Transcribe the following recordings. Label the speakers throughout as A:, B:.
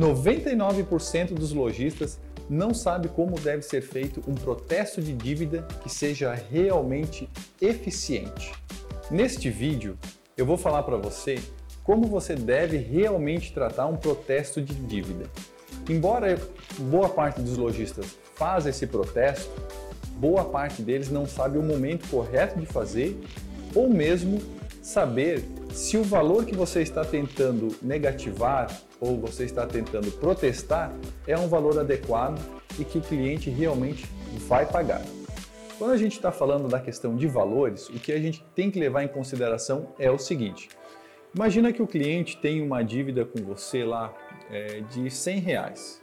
A: 99% dos lojistas não sabe como deve ser feito um protesto de dívida que seja realmente eficiente. Neste vídeo, eu vou falar para você como você deve realmente tratar um protesto de dívida. Embora boa parte dos lojistas faça esse protesto, boa parte deles não sabe o momento correto de fazer ou mesmo saber se o valor que você está tentando negativar ou você está tentando protestar é um valor adequado e que o cliente realmente vai pagar. Quando a gente está falando da questão de valores, o que a gente tem que levar em consideração é o seguinte: imagina que o cliente tem uma dívida com você lá é, de 100 reais.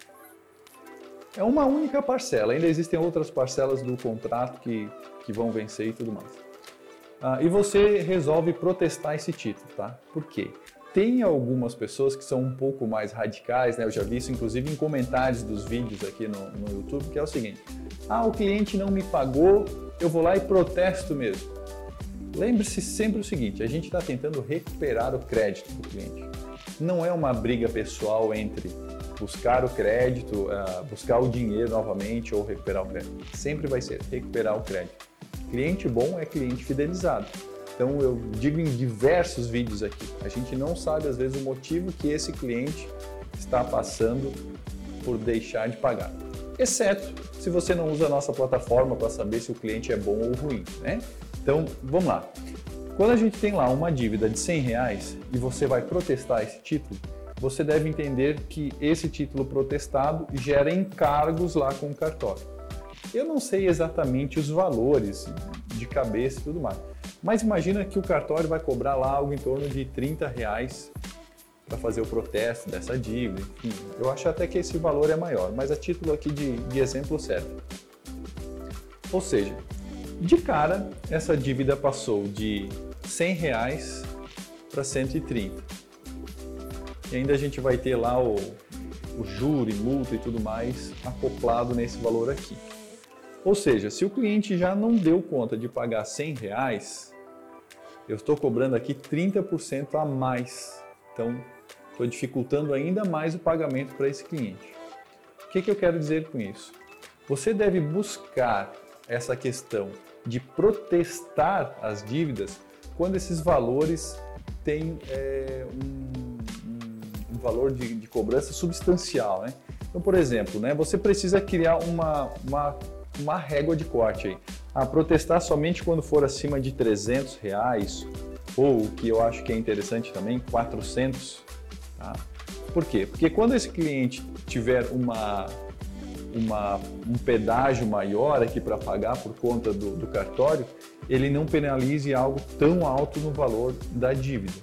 A: É uma única parcela, ainda existem outras parcelas do contrato que, que vão vencer e tudo mais. Ah, e você resolve protestar esse título, tá? Por quê? Tem algumas pessoas que são um pouco mais radicais, né? Eu já vi isso inclusive em comentários dos vídeos aqui no, no YouTube, que é o seguinte: ah, o cliente não me pagou, eu vou lá e protesto mesmo. Lembre-se sempre o seguinte: a gente está tentando recuperar o crédito do cliente. Não é uma briga pessoal entre buscar o crédito, uh, buscar o dinheiro novamente ou recuperar o crédito. Sempre vai ser recuperar o crédito. Cliente bom é cliente fidelizado. Então eu digo em diversos vídeos aqui, a gente não sabe às vezes o motivo que esse cliente está passando por deixar de pagar. Exceto se você não usa a nossa plataforma para saber se o cliente é bom ou ruim, né? Então, vamos lá. Quando a gente tem lá uma dívida de 100 reais e você vai protestar esse título, você deve entender que esse título protestado gera encargos lá com o cartório. Eu não sei exatamente os valores de cabeça e tudo mais, mas imagina que o cartório vai cobrar lá algo em torno de 30 reais para fazer o protesto dessa dívida. Enfim, eu acho até que esse valor é maior, mas a título aqui de, de exemplo serve. Ou seja, de cara, essa dívida passou de 100 reais para 130. E ainda a gente vai ter lá o, o júri, multa e tudo mais acoplado nesse valor aqui. Ou seja, se o cliente já não deu conta de pagar 100 reais, eu estou cobrando aqui 30% a mais. Então, estou dificultando ainda mais o pagamento para esse cliente. O que, que eu quero dizer com isso? Você deve buscar essa questão de protestar as dívidas quando esses valores têm é, um, um, valor de, de, cobrança substancial. Né? Então, por exemplo, né, você precisa criar uma, uma, uma régua de corte aí a protestar somente quando for acima de 300 reais ou o que eu acho que é interessante também, 400. Tá? Por quê? Porque quando esse cliente tiver uma, uma, um pedágio maior aqui para pagar por conta do, do cartório, ele não penalize algo tão alto no valor da dívida,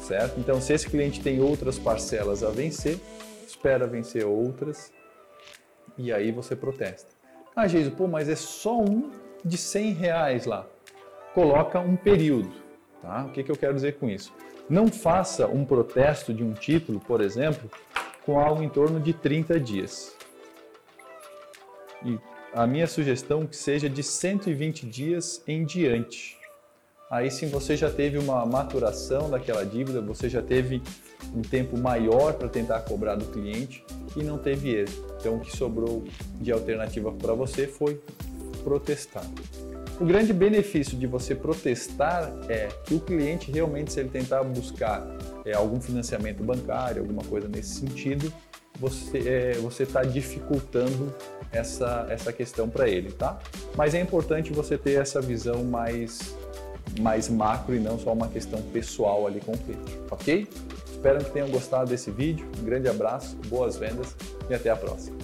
A: certo? Então, se esse cliente tem outras parcelas a vencer, espera vencer outras e aí você protesta. Ah, Jesus, pô, mas é só um de 100 reais lá. Coloca um período, tá? O que, que eu quero dizer com isso? Não faça um protesto de um título, por exemplo, com algo em torno de 30 dias. E a minha sugestão é que seja de 120 dias em diante. Aí sim você já teve uma maturação daquela dívida, você já teve um tempo maior para tentar cobrar do cliente e não teve êxito. Então, o que sobrou de alternativa para você foi protestar. O grande benefício de você protestar é que o cliente realmente, se ele tentar buscar é, algum financiamento bancário, alguma coisa nesse sentido, você é, está dificultando essa, essa questão para ele, tá? Mas é importante você ter essa visão mais mais macro e não só uma questão pessoal ali com o cliente, ok? Espero que tenham gostado desse vídeo. Um grande abraço, boas vendas e até a próxima.